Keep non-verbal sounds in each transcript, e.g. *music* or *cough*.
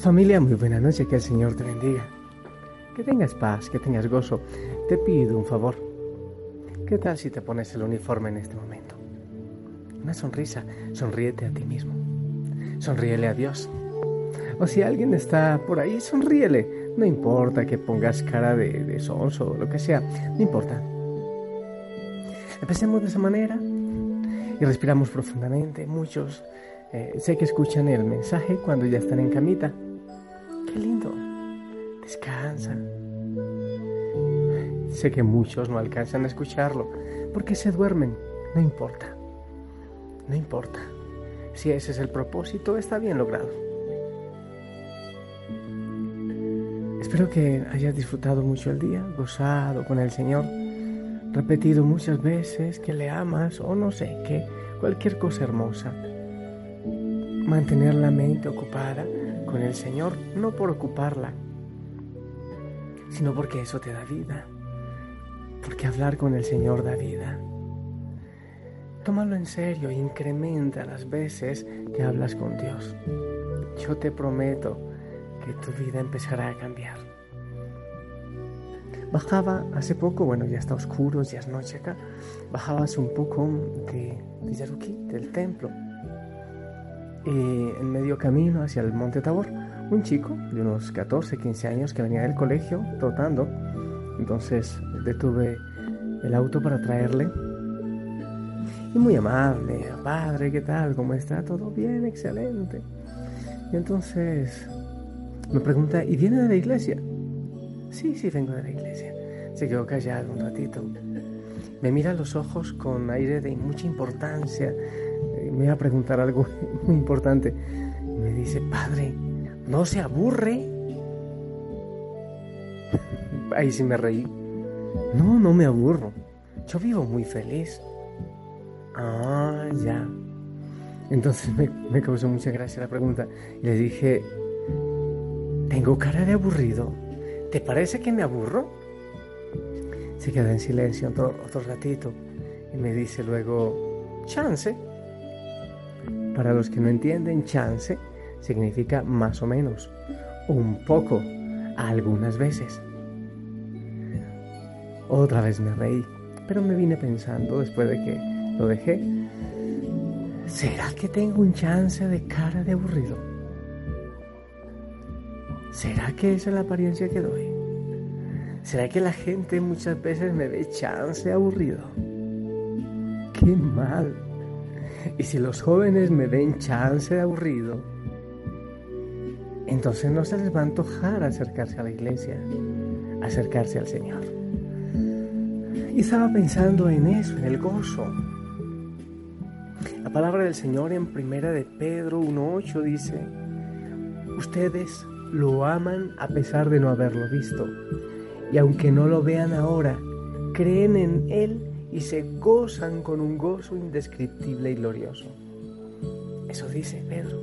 Familia, muy buena noche, que el Señor te bendiga. Que tengas paz, que tengas gozo. Te pido un favor. ¿Qué tal si te pones el uniforme en este momento? Una sonrisa, sonríete a ti mismo. Sonríele a Dios. O si alguien está por ahí, sonríele. No importa que pongas cara de, de sonso o lo que sea, no importa. Empecemos de esa manera y respiramos profundamente. Muchos eh, sé que escuchan el mensaje cuando ya están en camita. Qué lindo. Descansa. Sé que muchos no alcanzan a escucharlo porque se duermen. No importa. No importa. Si ese es el propósito, está bien logrado. Espero que hayas disfrutado mucho el día, gozado con el Señor, repetido muchas veces que le amas o no sé, que cualquier cosa hermosa. Mantener la mente ocupada con el Señor no por ocuparla, sino porque eso te da vida, porque hablar con el Señor da vida. Tómalo en serio, incrementa las veces que hablas con Dios. Yo te prometo que tu vida empezará a cambiar. Bajaba hace poco, bueno, ya está oscuro, ya es noche acá, bajabas un poco de, de Yaruquí, del templo, y en medio camino hacia el Monte Tabor, un chico de unos 14, 15 años que venía del colegio trotando. Entonces detuve el auto para traerle. Y muy amable, padre, ¿qué tal? ¿Cómo está? Todo bien, excelente. Y entonces me pregunta, ¿y viene de la iglesia? Sí, sí, vengo de la iglesia. Se quedó callado un ratito. Me mira los ojos con aire de mucha importancia me iba a preguntar algo *laughs* muy importante. Me dice, padre, ¿no se aburre? *laughs* Ahí sí me reí. No, no me aburro. Yo vivo muy feliz. Ah, ya. Entonces *laughs* me, me causó mucha gracia la pregunta. Le dije, tengo cara de aburrido. ¿Te parece que me aburro? Se queda en silencio otro, otro ratito y me dice luego, chance. Para los que no entienden, chance significa más o menos, un poco, algunas veces. Otra vez me reí, pero me vine pensando después de que lo dejé, ¿será que tengo un chance de cara de aburrido? ¿Será que esa es la apariencia que doy? ¿Será que la gente muchas veces me ve chance aburrido? ¡Qué mal! Y si los jóvenes me ven chance de aburrido, entonces no se les va a antojar acercarse a la iglesia, acercarse al Señor. Y estaba pensando en eso, en el gozo. La palabra del Señor en primera de Pedro 1.8 dice, ustedes lo aman a pesar de no haberlo visto. Y aunque no lo vean ahora, creen en Él y se gozan con un gozo indescriptible y glorioso. Eso dice Pedro.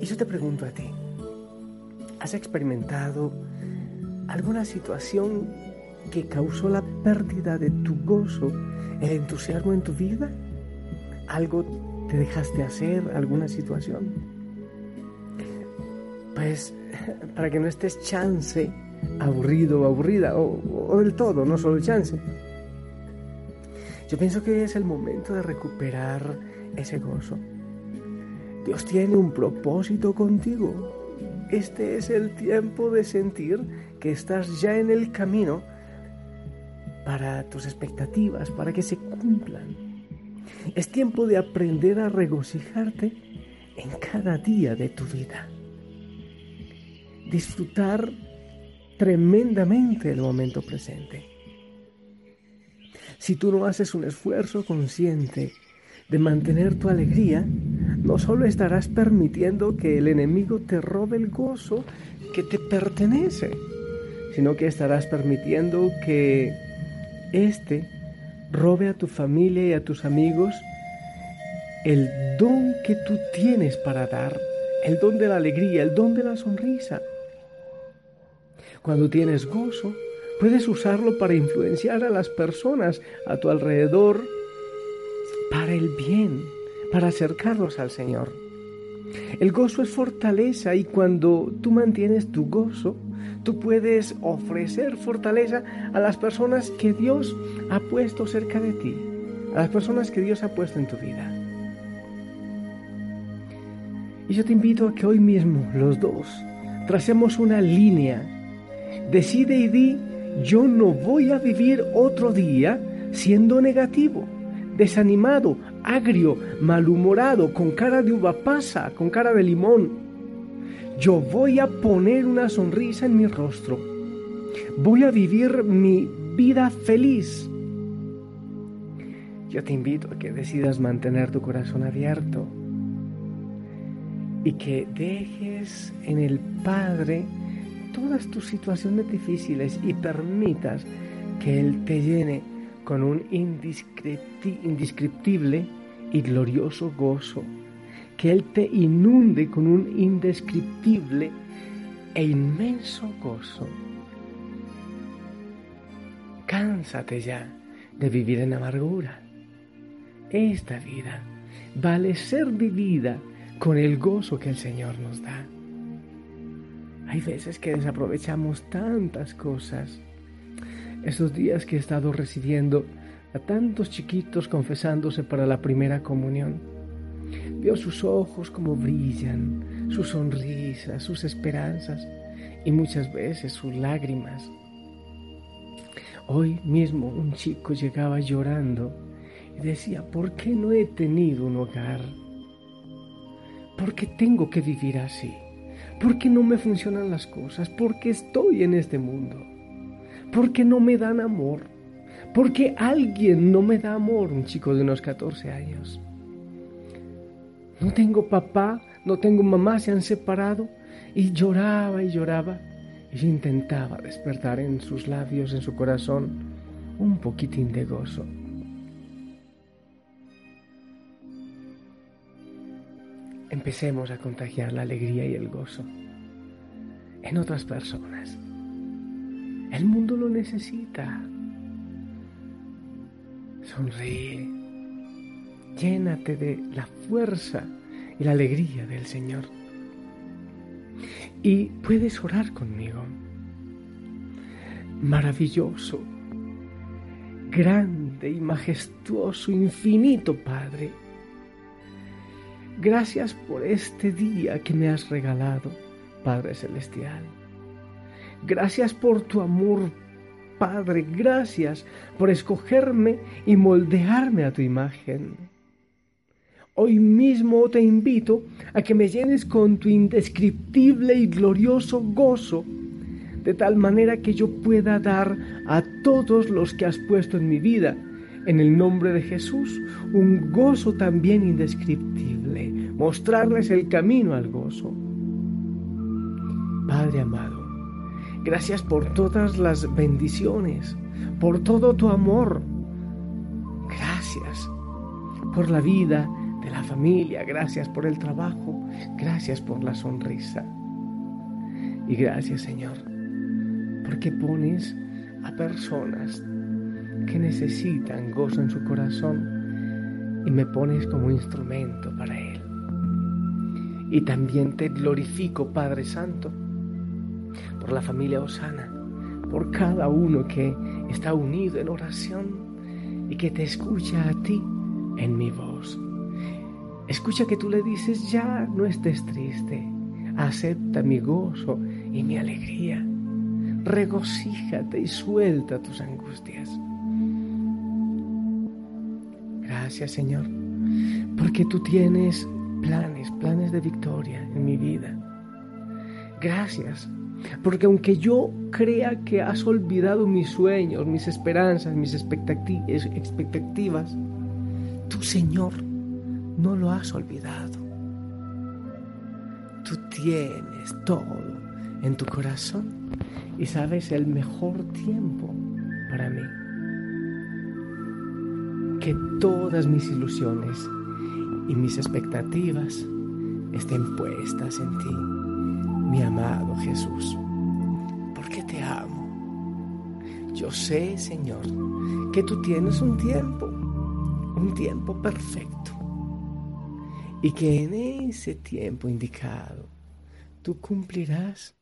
Y yo te pregunto a ti, ¿has experimentado alguna situación que causó la pérdida de tu gozo, el entusiasmo en tu vida? ¿Algo te dejaste hacer, alguna situación? Pues para que no estés chance aburrido o aburrida, o, del todo, no solo el chance. Yo pienso que es el momento de recuperar ese gozo. Dios tiene un propósito contigo. Este es el tiempo de sentir que estás ya en el camino para tus expectativas, para que se cumplan. Es tiempo de aprender a regocijarte en cada día de tu vida. Disfrutar tremendamente el momento presente. si tú no haces un esfuerzo consciente de mantener tu alegría, no solo estarás permitiendo que el enemigo te robe el gozo que te pertenece, sino que estarás permitiendo que éste robe a tu familia y a tus amigos el don que tú tienes para dar, el don de la alegría, el don de la sonrisa. Cuando tienes gozo, puedes usarlo para influenciar a las personas a tu alrededor para el bien, para acercarlos al Señor. El gozo es fortaleza y cuando tú mantienes tu gozo, tú puedes ofrecer fortaleza a las personas que Dios ha puesto cerca de ti, a las personas que Dios ha puesto en tu vida. Y yo te invito a que hoy mismo los dos tracemos una línea. Decide y di, yo no voy a vivir otro día siendo negativo, desanimado, agrio, malhumorado, con cara de uva pasa, con cara de limón. Yo voy a poner una sonrisa en mi rostro. Voy a vivir mi vida feliz. Yo te invito a que decidas mantener tu corazón abierto y que dejes en el Padre todas tus situaciones difíciles y permitas que Él te llene con un indescriptible y glorioso gozo, que Él te inunde con un indescriptible e inmenso gozo. Cánsate ya de vivir en amargura. Esta vida vale ser vivida con el gozo que el Señor nos da. Hay veces que desaprovechamos tantas cosas. Esos días que he estado recibiendo a tantos chiquitos confesándose para la primera comunión, veo sus ojos como brillan, sus sonrisas, sus esperanzas y muchas veces sus lágrimas. Hoy mismo un chico llegaba llorando y decía, ¿por qué no he tenido un hogar? ¿Por qué tengo que vivir así? ¿Por qué no me funcionan las cosas? ¿Por qué estoy en este mundo? ¿Por qué no me dan amor? ¿Por qué alguien no me da amor? Un chico de unos 14 años. No tengo papá, no tengo mamá, se han separado. Y lloraba y lloraba. Y intentaba despertar en sus labios, en su corazón, un poquitín de gozo. Empecemos a contagiar la alegría y el gozo en otras personas. El mundo lo necesita. Sonríe. Llénate de la fuerza y la alegría del Señor. Y puedes orar conmigo. Maravilloso, grande y majestuoso, infinito Padre Gracias por este día que me has regalado, Padre Celestial. Gracias por tu amor, Padre. Gracias por escogerme y moldearme a tu imagen. Hoy mismo te invito a que me llenes con tu indescriptible y glorioso gozo, de tal manera que yo pueda dar a todos los que has puesto en mi vida, en el nombre de Jesús, un gozo también indescriptible mostrarles el camino al gozo. Padre amado, gracias por todas las bendiciones, por todo tu amor. Gracias por la vida de la familia, gracias por el trabajo, gracias por la sonrisa. Y gracias Señor, porque pones a personas que necesitan gozo en su corazón y me pones como instrumento para él. Y también te glorifico, Padre Santo, por la familia Osana, por cada uno que está unido en oración y que te escucha a ti en mi voz. Escucha que tú le dices, ya no estés triste, acepta mi gozo y mi alegría. Regocíjate y suelta tus angustias. Gracias Señor, porque tú tienes planes, planes de victoria en mi vida. Gracias, Porque aunque yo crea que has olvidado mis sueños, mis esperanzas, mis expectativas, tu Señor no lo has olvidado. Tú tienes todo en tu corazón y sabes el mejor tiempo para mí. Que todas mis ilusiones y mis expectativas estén puestas en ti, mi amado Jesús, porque te amo. Yo sé, Señor, que tú tienes un tiempo, un tiempo perfecto, y que en ese tiempo indicado tú cumplirás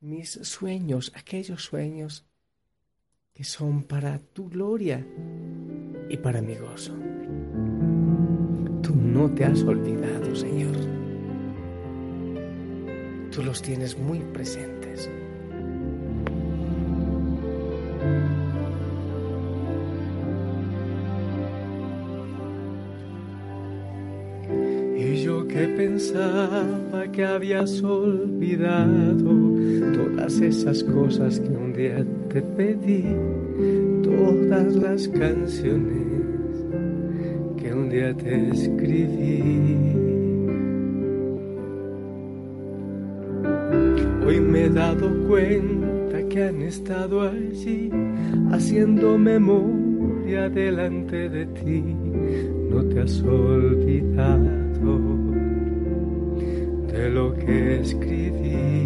mis sueños, aquellos sueños que son para tu gloria y para mi gozo. Tú no te has olvidado, Señor. Tú los tienes muy presentes. Y yo que pensaba que habías olvidado todas esas cosas que un día te pedí, todas las canciones que un día te escribí. Hoy me he dado cuenta que han estado allí haciendo memoria delante de ti. No te has olvidado de lo que escribí.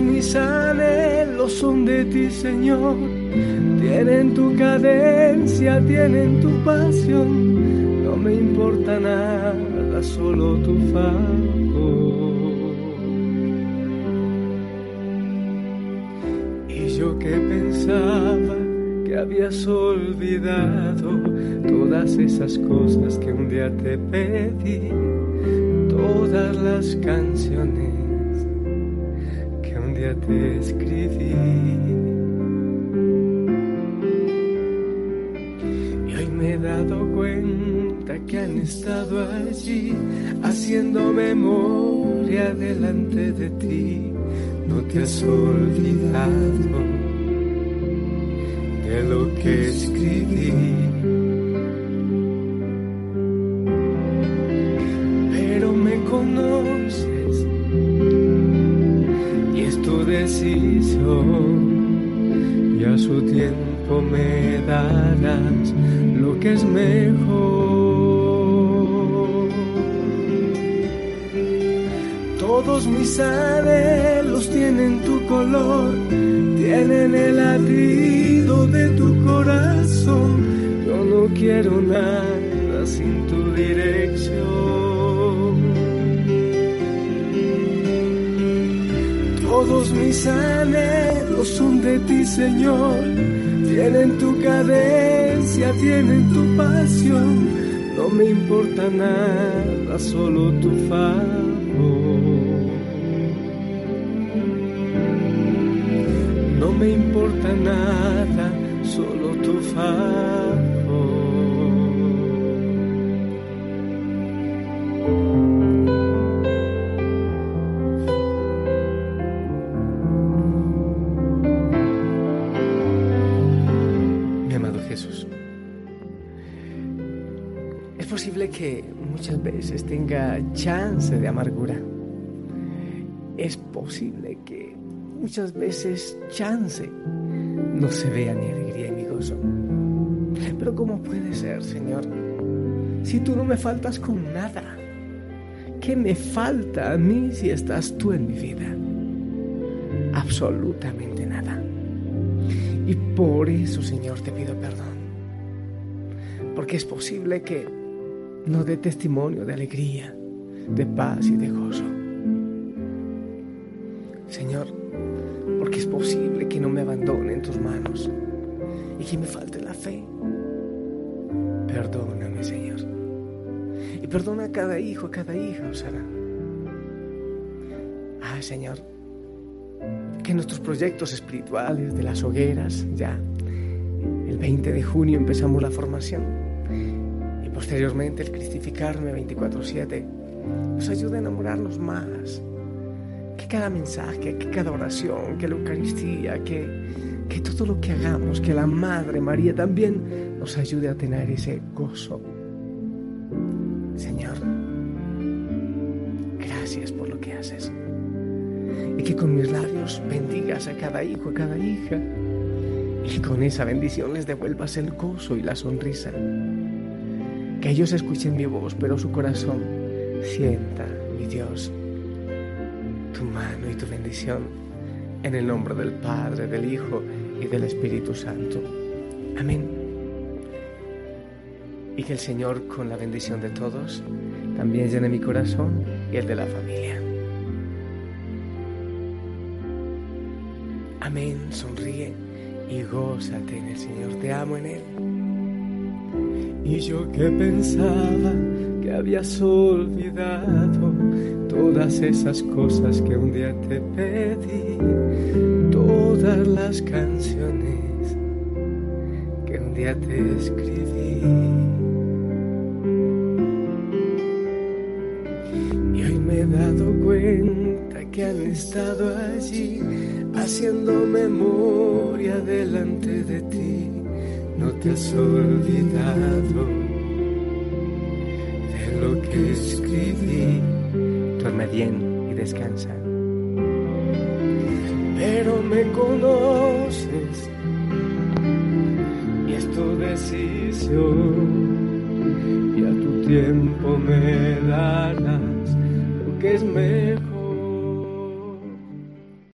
Mis anhelos son de ti, Señor. Tienen tu cadencia, tienen tu pasión. No me importa nada, solo tu favor. Y yo que pensaba que habías olvidado todas esas cosas que un día te pedí, todas las canciones te escribí. Y hoy me he dado cuenta que han estado allí haciendo memoria delante de ti. No te has olvidado de lo que escribí. Me darás lo que es mejor. Todos mis anhelos tienen tu color, tienen el latido de tu corazón. Yo no quiero nada sin tu dirección. Todos mis anhelos son de ti, Señor. Tienen tu cadencia, tienen tu pasión. No me importa nada, solo tu favor. No me importa nada, solo tu favor. Veces tenga chance de amargura. Es posible que muchas veces chance no se vea ni alegría ni gozo. Pero ¿cómo puede ser, Señor? Si tú no me faltas con nada. ¿Qué me falta a mí si estás tú en mi vida? Absolutamente nada. Y por eso, Señor, te pido perdón porque es posible que no dé testimonio de alegría, de paz y de gozo. Señor, porque es posible que no me abandone en tus manos y que me falte la fe. Perdóname, Señor. Y perdona a cada hijo, a cada hija, Osara. Ah, Señor, que nuestros proyectos espirituales de las hogueras, ya el 20 de junio empezamos la formación posteriormente el cristificarme 24/7 nos ayuda a enamorarnos más. Que cada mensaje, que cada oración, que la Eucaristía, que, que todo lo que hagamos, que la Madre María también nos ayude a tener ese gozo. Señor, gracias por lo que haces. Y que con mis labios bendigas a cada hijo, a cada hija. Y con esa bendición les devuelvas el gozo y la sonrisa. Que ellos escuchen mi voz, pero su corazón sienta, mi Dios, tu mano y tu bendición. En el nombre del Padre, del Hijo y del Espíritu Santo. Amén. Y que el Señor, con la bendición de todos, también llene mi corazón y el de la familia. Amén, sonríe y gózate en el Señor, te amo en Él. Y yo que pensaba que habías olvidado todas esas cosas que un día te pedí, todas las canciones que un día te escribí. Y hoy me he dado cuenta que han estado allí haciendo memoria delante de ti. No te has olvidado de lo que escribí. Duerme bien y descansa. Pero me conoces y es tu decisión y a tu tiempo me darás lo que es mejor